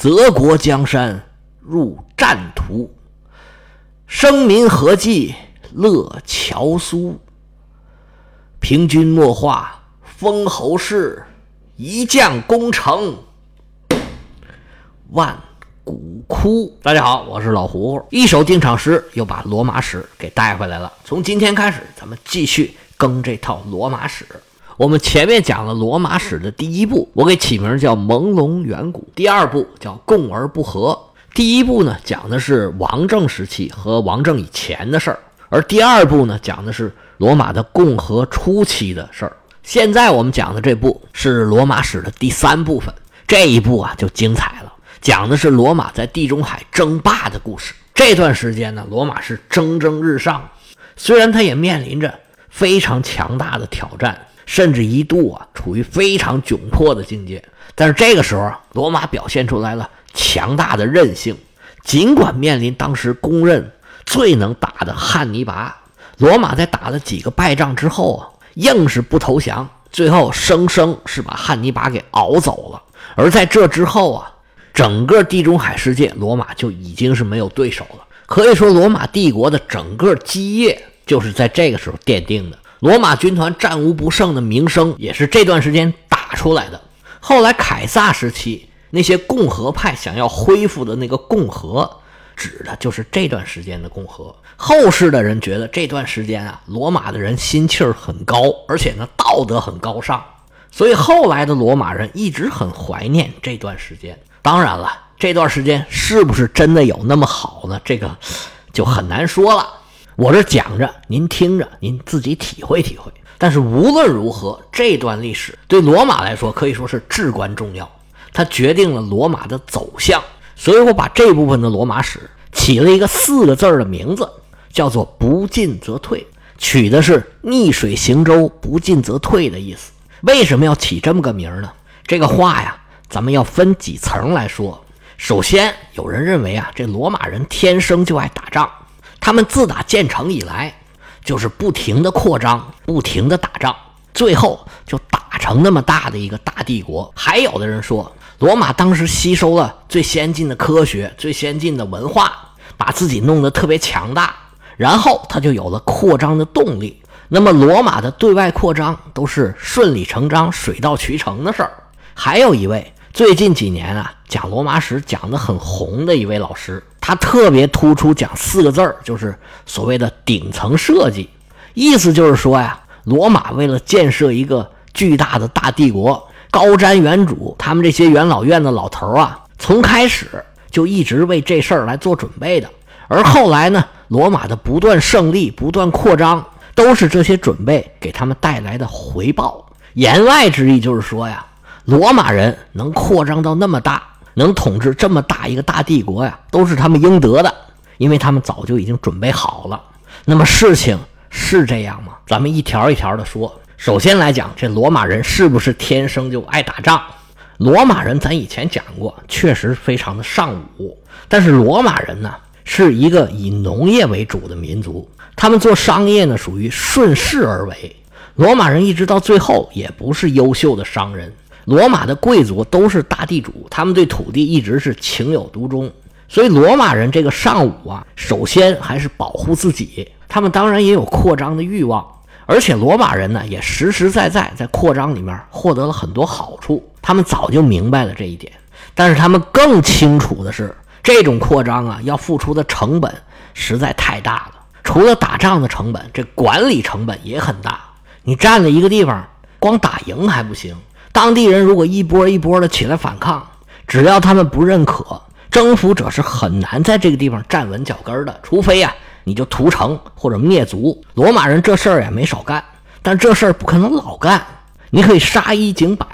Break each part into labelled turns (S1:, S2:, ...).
S1: 泽国江山入战途，生民何计乐乔苏？平君莫话封侯事，一将功成万骨枯。大家好，我是老胡胡，一首定场诗又把罗马史给带回来了。从今天开始，咱们继续更这套罗马史。我们前面讲了罗马史的第一部，我给起名叫《朦胧远古》；第二部叫《共而不和》。第一部呢，讲的是王政时期和王政以前的事儿，而第二部呢，讲的是。罗马的共和初期的事儿，现在我们讲的这部是罗马史的第三部分。这一部啊就精彩了，讲的是罗马在地中海争霸的故事。这段时间呢，罗马是蒸蒸日上，虽然它也面临着非常强大的挑战，甚至一度啊处于非常窘迫的境界。但是这个时候，罗马表现出来了强大的韧性，尽管面临当时公认最能打的汉尼拔。罗马在打了几个败仗之后啊，硬是不投降，最后生生是把汉尼拔给熬走了。而在这之后啊，整个地中海世界，罗马就已经是没有对手了。可以说，罗马帝国的整个基业就是在这个时候奠定的。罗马军团战无不胜的名声也是这段时间打出来的。后来凯撒时期，那些共和派想要恢复的那个共和。指的就是这段时间的共和。后世的人觉得这段时间啊，罗马的人心气儿很高，而且呢道德很高尚，所以后来的罗马人一直很怀念这段时间。当然了，这段时间是不是真的有那么好呢？这个就很难说了。我这讲着，您听着，您自己体会体会。但是无论如何，这段历史对罗马来说可以说是至关重要，它决定了罗马的走向。所以我把这部分的罗马史起了一个四个字的名字，叫做“不进则退”，取的是逆水行舟，不进则退的意思。为什么要起这么个名呢？这个话呀，咱们要分几层来说。首先，有人认为啊，这罗马人天生就爱打仗，他们自打建成以来，就是不停的扩张，不停的打仗，最后就打成那么大的一个大帝国。还有的人说。罗马当时吸收了最先进的科学、最先进的文化，把自己弄得特别强大，然后他就有了扩张的动力。那么，罗马的对外扩张都是顺理成章、水到渠成的事儿。还有一位最近几年啊讲罗马史讲得很红的一位老师，他特别突出讲四个字儿，就是所谓的顶层设计，意思就是说呀，罗马为了建设一个巨大的大帝国。高瞻远瞩，他们这些元老院的老头啊，从开始就一直为这事儿来做准备的。而后来呢，罗马的不断胜利、不断扩张，都是这些准备给他们带来的回报。言外之意就是说呀，罗马人能扩张到那么大，能统治这么大一个大帝国呀，都是他们应得的，因为他们早就已经准备好了。那么事情是这样吗？咱们一条一条的说。首先来讲，这罗马人是不是天生就爱打仗？罗马人咱以前讲过，确实非常的尚武。但是罗马人呢，是一个以农业为主的民族，他们做商业呢属于顺势而为。罗马人一直到最后也不是优秀的商人。罗马的贵族都是大地主，他们对土地一直是情有独钟。所以罗马人这个尚武啊，首先还是保护自己。他们当然也有扩张的欲望。而且罗马人呢，也实实在在在扩张里面获得了很多好处。他们早就明白了这一点，但是他们更清楚的是，这种扩张啊，要付出的成本实在太大了。除了打仗的成本，这管理成本也很大。你占了一个地方，光打赢还不行，当地人如果一波一波的起来反抗，只要他们不认可，征服者是很难在这个地方站稳脚跟的，除非呀。你就屠城或者灭族，罗马人这事儿也没少干，但这事儿不可能老干。你可以杀一儆百，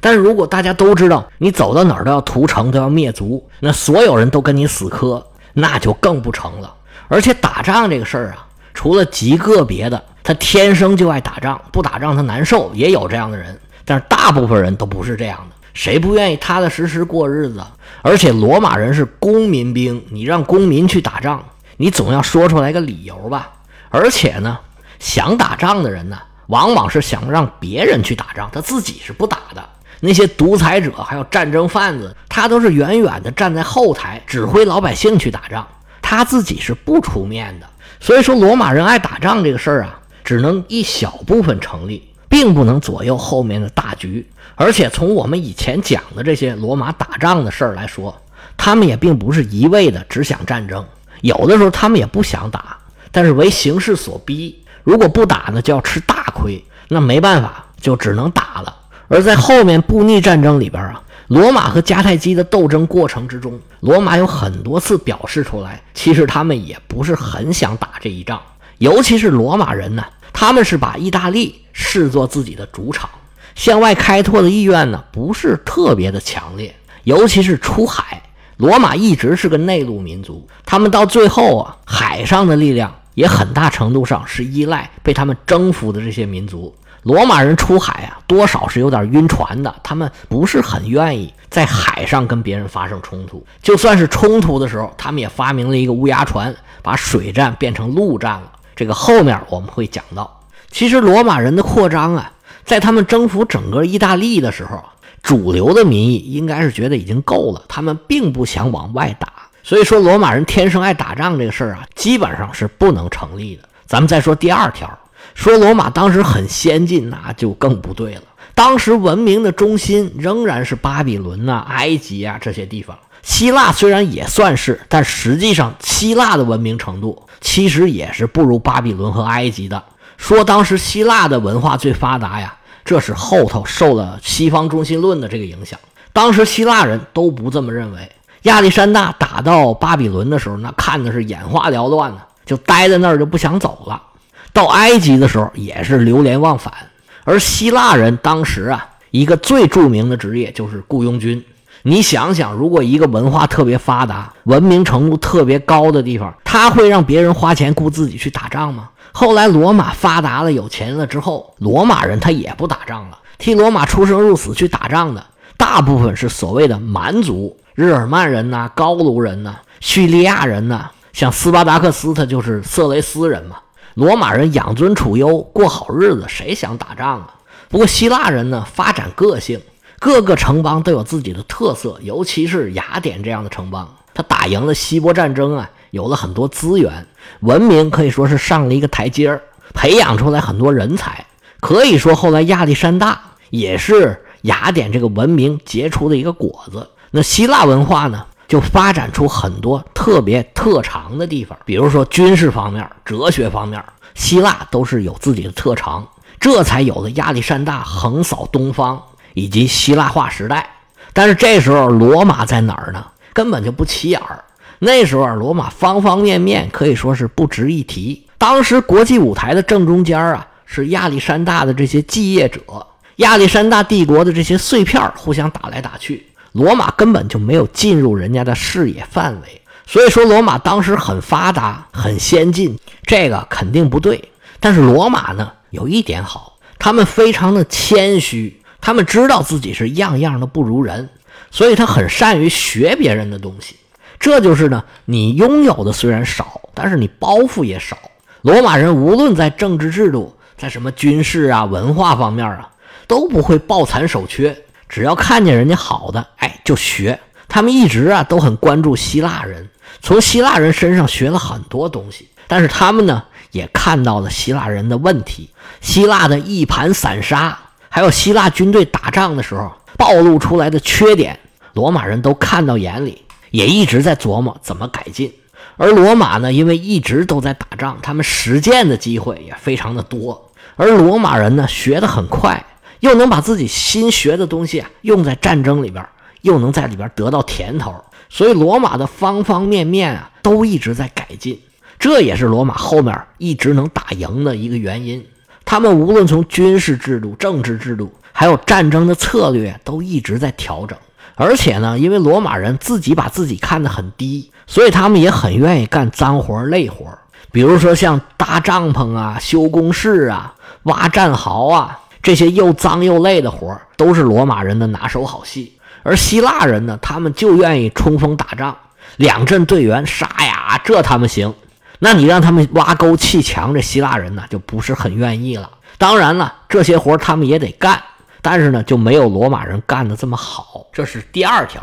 S1: 但是如果大家都知道你走到哪儿都要屠城都要灭族，那所有人都跟你死磕，那就更不成了。而且打仗这个事儿啊，除了极个别的，他天生就爱打仗，不打仗他难受，也有这样的人，但是大部分人都不是这样的。谁不愿意踏踏实实过日子？而且罗马人是公民兵，你让公民去打仗。你总要说出来个理由吧，而且呢，想打仗的人呢，往往是想让别人去打仗，他自己是不打的。那些独裁者还有战争贩子，他都是远远的站在后台指挥老百姓去打仗，他自己是不出面的。所以说，罗马人爱打仗这个事儿啊，只能一小部分成立，并不能左右后面的大局。而且从我们以前讲的这些罗马打仗的事儿来说，他们也并不是一味的只想战争，有的时候他们也不想打，但是为形势所逼，如果不打呢，就要吃大亏，那没办法，就只能打了。而在后面布匿战争里边啊，罗马和迦太基的斗争过程之中，罗马有很多次表示出来，其实他们也不是很想打这一仗。尤其是罗马人呢，他们是把意大利视作自己的主场，向外开拓的意愿呢不是特别的强烈。尤其是出海，罗马一直是个内陆民族，他们到最后啊，海上的力量也很大程度上是依赖被他们征服的这些民族。罗马人出海啊，多少是有点晕船的。他们不是很愿意在海上跟别人发生冲突。就算是冲突的时候，他们也发明了一个乌鸦船，把水战变成陆战了。这个后面我们会讲到。其实罗马人的扩张啊，在他们征服整个意大利的时候，主流的民意应该是觉得已经够了，他们并不想往外打。所以说，罗马人天生爱打仗这个事儿啊，基本上是不能成立的。咱们再说第二条。说罗马当时很先进，那就更不对了。当时文明的中心仍然是巴比伦呐、埃及啊这些地方。希腊虽然也算是，但实际上希腊的文明程度其实也是不如巴比伦和埃及的。说当时希腊的文化最发达呀，这是后头受了西方中心论的这个影响。当时希腊人都不这么认为。亚历山大打到巴比伦的时候，那看的是眼花缭乱呢，就待在那儿就不想走了。到埃及的时候也是流连忘返，而希腊人当时啊，一个最著名的职业就是雇佣军。你想想，如果一个文化特别发达、文明程度特别高的地方，他会让别人花钱雇自己去打仗吗？后来罗马发达了、有钱了之后，罗马人他也不打仗了，替罗马出生入死去打仗的大部分是所谓的蛮族，日耳曼人呐、高卢人呐、叙利亚人呐，像斯巴达克斯，他就是色雷斯人嘛。罗马人养尊处优，过好日子，谁想打仗啊？不过希腊人呢，发展个性，各个城邦都有自己的特色，尤其是雅典这样的城邦，它打赢了希波战争啊，有了很多资源，文明可以说是上了一个台阶儿，培养出来很多人才。可以说后来亚历山大也是雅典这个文明结出的一个果子。那希腊文化呢？就发展出很多特别特长的地方，比如说军事方面、哲学方面，希腊都是有自己的特长，这才有了亚历山大横扫东方以及希腊化时代。但是这时候罗马在哪儿呢？根本就不起眼儿。那时候罗马方方面面可以说是不值一提。当时国际舞台的正中间啊，是亚历山大的这些继业者，亚历山大帝国的这些碎片互相打来打去。罗马根本就没有进入人家的视野范围，所以说罗马当时很发达、很先进，这个肯定不对。但是罗马呢，有一点好，他们非常的谦虚，他们知道自己是样样的不如人，所以他很善于学别人的东西。这就是呢，你拥有的虽然少，但是你包袱也少。罗马人无论在政治制度、在什么军事啊、文化方面啊，都不会抱残守缺。只要看见人家好的，哎，就学。他们一直啊都很关注希腊人，从希腊人身上学了很多东西。但是他们呢也看到了希腊人的问题，希腊的一盘散沙，还有希腊军队打仗的时候暴露出来的缺点，罗马人都看到眼里，也一直在琢磨怎么改进。而罗马呢，因为一直都在打仗，他们实践的机会也非常的多。而罗马人呢，学得很快。又能把自己新学的东西啊用在战争里边，又能在里边得到甜头，所以罗马的方方面面啊都一直在改进，这也是罗马后面一直能打赢的一个原因。他们无论从军事制度、政治制度，还有战争的策略，都一直在调整。而且呢，因为罗马人自己把自己看得很低，所以他们也很愿意干脏活累活，比如说像搭帐篷啊、修工事啊、挖战壕啊。这些又脏又累的活都是罗马人的拿手好戏，而希腊人呢，他们就愿意冲锋打仗，两阵队员杀呀，这他们行。那你让他们挖沟砌墙，这希腊人呢就不是很愿意了。当然了，这些活他们也得干，但是呢就没有罗马人干的这么好，这是第二条。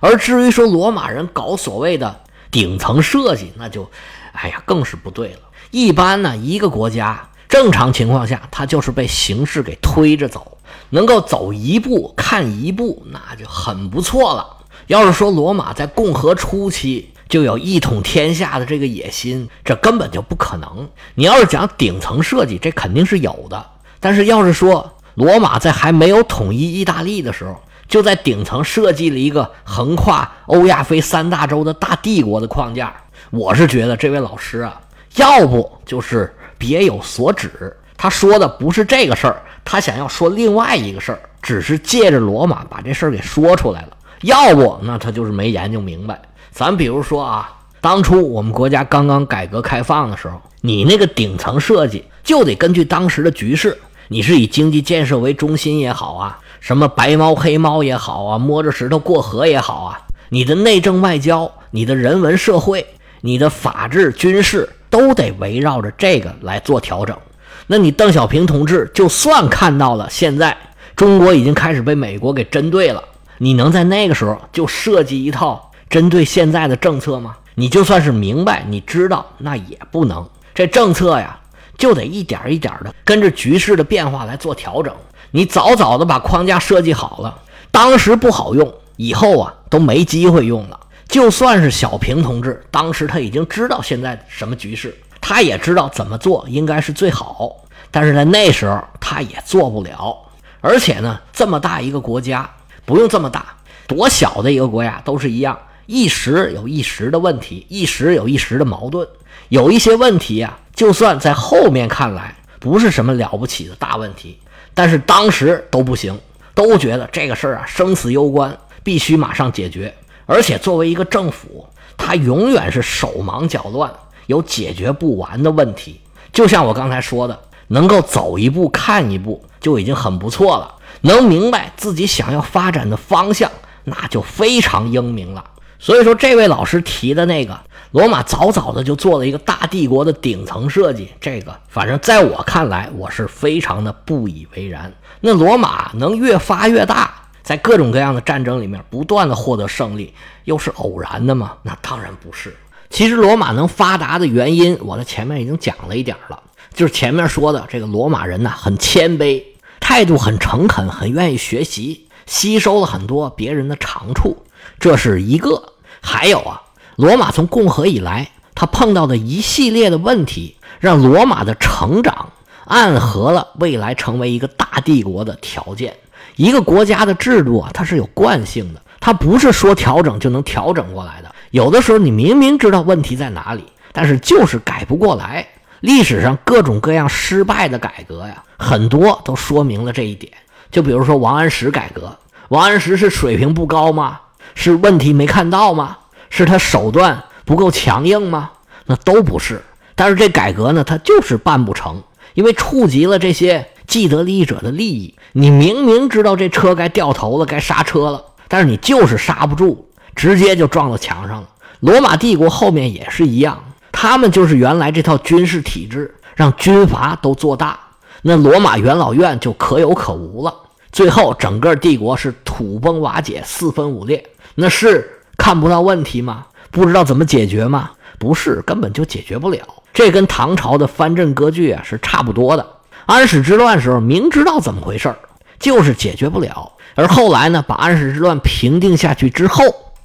S1: 而至于说罗马人搞所谓的顶层设计，那就，哎呀，更是不对了。一般呢，一个国家正常情况下，它就是被形势给推着走，能够走一步看一步，那就很不错了。要是说罗马在共和初期就有一统天下的这个野心，这根本就不可能。你要是讲顶层设计，这肯定是有的。但是要是说罗马在还没有统一意大利的时候，就在顶层设计了一个横跨欧亚非三大洲的大帝国的框架，我是觉得这位老师啊。要不就是别有所指，他说的不是这个事儿，他想要说另外一个事儿，只是借着罗马把这事儿给说出来了。要不那他就是没研究明白。咱比如说啊，当初我们国家刚刚改革开放的时候，你那个顶层设计就得根据当时的局势，你是以经济建设为中心也好啊，什么白猫黑猫也好啊，摸着石头过河也好啊，你的内政外交、你的人文社会、你的法治军事。都得围绕着这个来做调整。那你邓小平同志就算看到了现在中国已经开始被美国给针对了，你能在那个时候就设计一套针对现在的政策吗？你就算是明白，你知道那也不能。这政策呀，就得一点一点的跟着局势的变化来做调整。你早早的把框架设计好了，当时不好用，以后啊都没机会用了。就算是小平同志，当时他已经知道现在什么局势，他也知道怎么做应该是最好，但是在那时候他也做不了。而且呢，这么大一个国家，不用这么大，多小的一个国家都是一样，一时有一时的问题，一时有一时的矛盾，有一些问题呀，就算在后面看来不是什么了不起的大问题，但是当时都不行，都觉得这个事儿啊生死攸关，必须马上解决。而且作为一个政府，他永远是手忙脚乱，有解决不完的问题。就像我刚才说的，能够走一步看一步就已经很不错了，能明白自己想要发展的方向，那就非常英明了。所以说，这位老师提的那个罗马早早的就做了一个大帝国的顶层设计，这个反正在我看来，我是非常的不以为然。那罗马能越发越大。在各种各样的战争里面不断的获得胜利，又是偶然的吗？那当然不是。其实罗马能发达的原因，我在前面已经讲了一点了，就是前面说的这个罗马人呢，很谦卑，态度很诚恳，很愿意学习，吸收了很多别人的长处，这是一个。还有啊，罗马从共和以来，他碰到的一系列的问题，让罗马的成长暗合了未来成为一个大帝国的条件。一个国家的制度啊，它是有惯性的，它不是说调整就能调整过来的。有的时候你明明知道问题在哪里，但是就是改不过来。历史上各种各样失败的改革呀，很多都说明了这一点。就比如说王安石改革，王安石是水平不高吗？是问题没看到吗？是他手段不够强硬吗？那都不是。但是这改革呢，他就是办不成，因为触及了这些。既得利益者的利益，你明明知道这车该掉头了，该刹车了，但是你就是刹不住，直接就撞到墙上了。罗马帝国后面也是一样，他们就是原来这套军事体制让军阀都做大，那罗马元老院就可有可无了。最后整个帝国是土崩瓦解，四分五裂。那是看不到问题吗？不知道怎么解决吗？不是，根本就解决不了。这跟唐朝的藩镇割据啊是差不多的。安史之乱时候，明知道怎么回事就是解决不了。而后来呢，把安史之乱平定下去之后，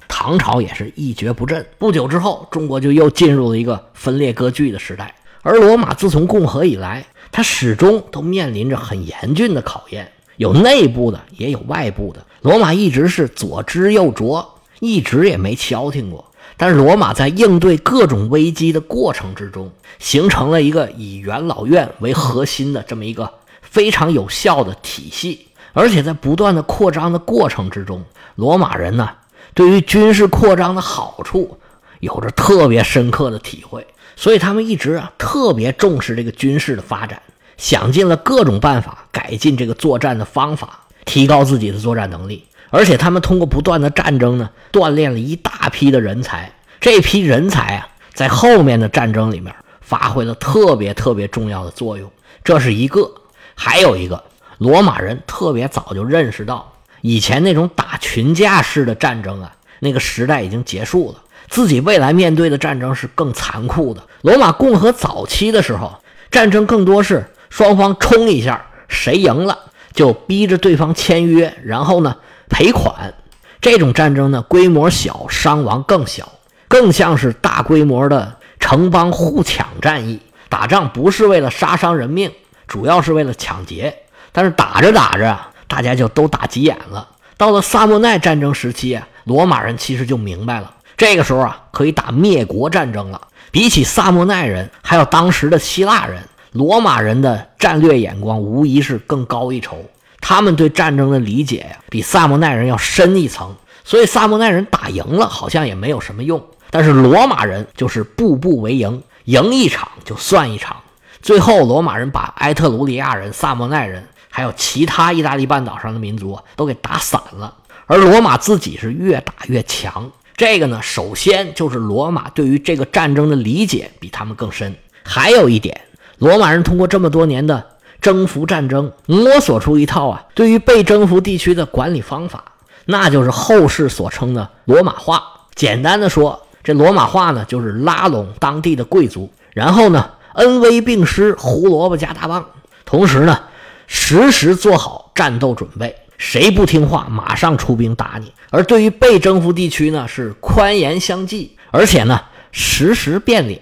S1: 唐朝也是一蹶不振。不久之后，中国就又进入了一个分裂割据的时代。而罗马自从共和以来，它始终都面临着很严峻的考验，有内部的，也有外部的。罗马一直是左支右绌，一直也没消停过。但是罗马在应对各种危机的过程之中，形成了一个以元老院为核心的这么一个非常有效的体系，而且在不断的扩张的过程之中，罗马人呢对于军事扩张的好处有着特别深刻的体会，所以他们一直啊特别重视这个军事的发展，想尽了各种办法改进这个作战的方法，提高自己的作战能力。而且他们通过不断的战争呢，锻炼了一大批的人才。这批人才啊，在后面的战争里面发挥了特别特别重要的作用。这是一个，还有一个，罗马人特别早就认识到，以前那种打群架式的战争啊，那个时代已经结束了。自己未来面对的战争是更残酷的。罗马共和早期的时候，战争更多是双方冲一下，谁赢了就逼着对方签约，然后呢赔款。这种战争呢，规模小，伤亡更小，更像是大规模的城邦互抢战役。打仗不是为了杀伤人命，主要是为了抢劫。但是打着打着，大家就都打急眼了。到了萨莫奈战争时期，罗马人其实就明白了，这个时候啊，可以打灭国战争了。比起萨莫奈人，还有当时的希腊人，罗马人的战略眼光无疑是更高一筹。他们对战争的理解呀，比萨莫奈人要深一层，所以萨莫奈人打赢了好像也没有什么用。但是罗马人就是步步为营，赢一场就算一场。最后，罗马人把埃特鲁里亚人、萨莫奈人，还有其他意大利半岛上的民族都给打散了，而罗马自己是越打越强。这个呢，首先就是罗马对于这个战争的理解比他们更深。还有一点，罗马人通过这么多年的。征服战争，摸索出一套啊，对于被征服地区的管理方法，那就是后世所称的罗马化。简单的说，这罗马化呢，就是拉拢当地的贵族，然后呢，恩威并施，胡萝卜加大棒，同时呢，时时做好战斗准备，谁不听话，马上出兵打你。而对于被征服地区呢，是宽严相济，而且呢，时时变脸，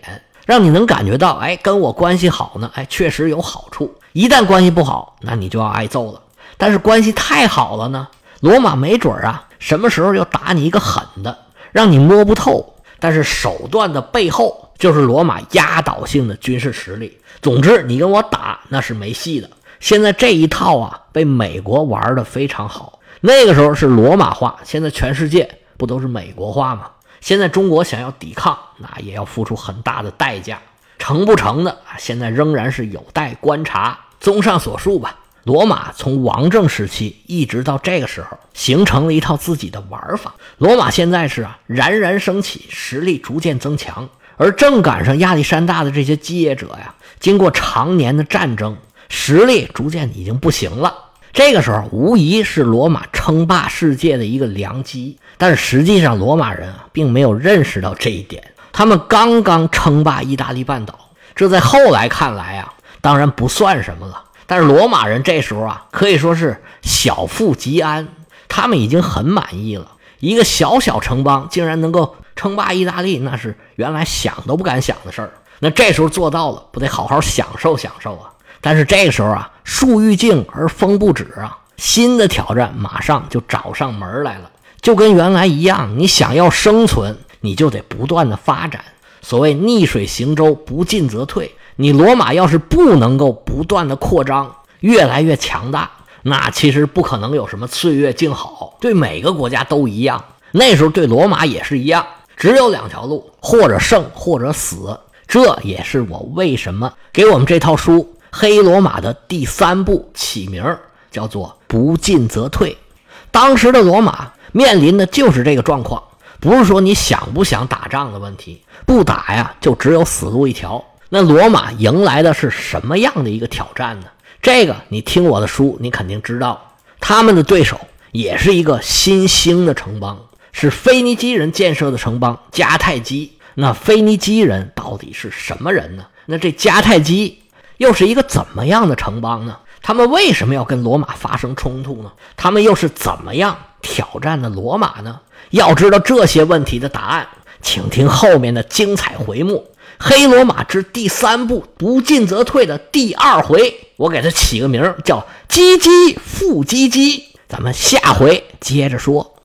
S1: 让你能感觉到，哎，跟我关系好呢，哎，确实有好处。一旦关系不好，那你就要挨揍了。但是关系太好了呢，罗马没准啊，什么时候要打你一个狠的，让你摸不透。但是手段的背后就是罗马压倒性的军事实力。总之，你跟我打那是没戏的。现在这一套啊，被美国玩的非常好。那个时候是罗马化，现在全世界不都是美国化吗？现在中国想要抵抗，那也要付出很大的代价。成不成的啊？现在仍然是有待观察。综上所述吧，罗马从王政时期一直到这个时候，形成了一套自己的玩法。罗马现在是啊，冉冉升起，实力逐渐增强，而正赶上亚历山大的这些继业者呀，经过常年的战争，实力逐渐已经不行了。这个时候，无疑是罗马称霸世界的一个良机。但是实际上，罗马人啊，并没有认识到这一点。他们刚刚称霸意大利半岛，这在后来看来啊。当然不算什么了，但是罗马人这时候啊，可以说是小富即安，他们已经很满意了。一个小小城邦竟然能够称霸意大利，那是原来想都不敢想的事儿。那这时候做到了，不得好好享受享受啊？但是这个时候啊，树欲静而风不止啊，新的挑战马上就找上门来了。就跟原来一样，你想要生存，你就得不断的发展。所谓逆水行舟，不进则退。你罗马要是不能够不断的扩张，越来越强大，那其实不可能有什么岁月静好。对每个国家都一样，那时候对罗马也是一样，只有两条路：或者胜，或者死。这也是我为什么给我们这套书《黑罗马》的第三部起名叫做“不进则退”。当时的罗马面临的就是这个状况，不是说你想不想打仗的问题，不打呀，就只有死路一条。那罗马迎来的是什么样的一个挑战呢？这个你听我的书，你肯定知道。他们的对手也是一个新兴的城邦，是腓尼基人建设的城邦迦太基。那腓尼基人到底是什么人呢？那这迦太基又是一个怎么样的城邦呢？他们为什么要跟罗马发生冲突呢？他们又是怎么样挑战的罗马呢？要知道这些问题的答案，请听后面的精彩回目。黑罗马之第三部不进则退的第二回，我给它起个名叫“唧唧复唧唧”。咱们下回接着说。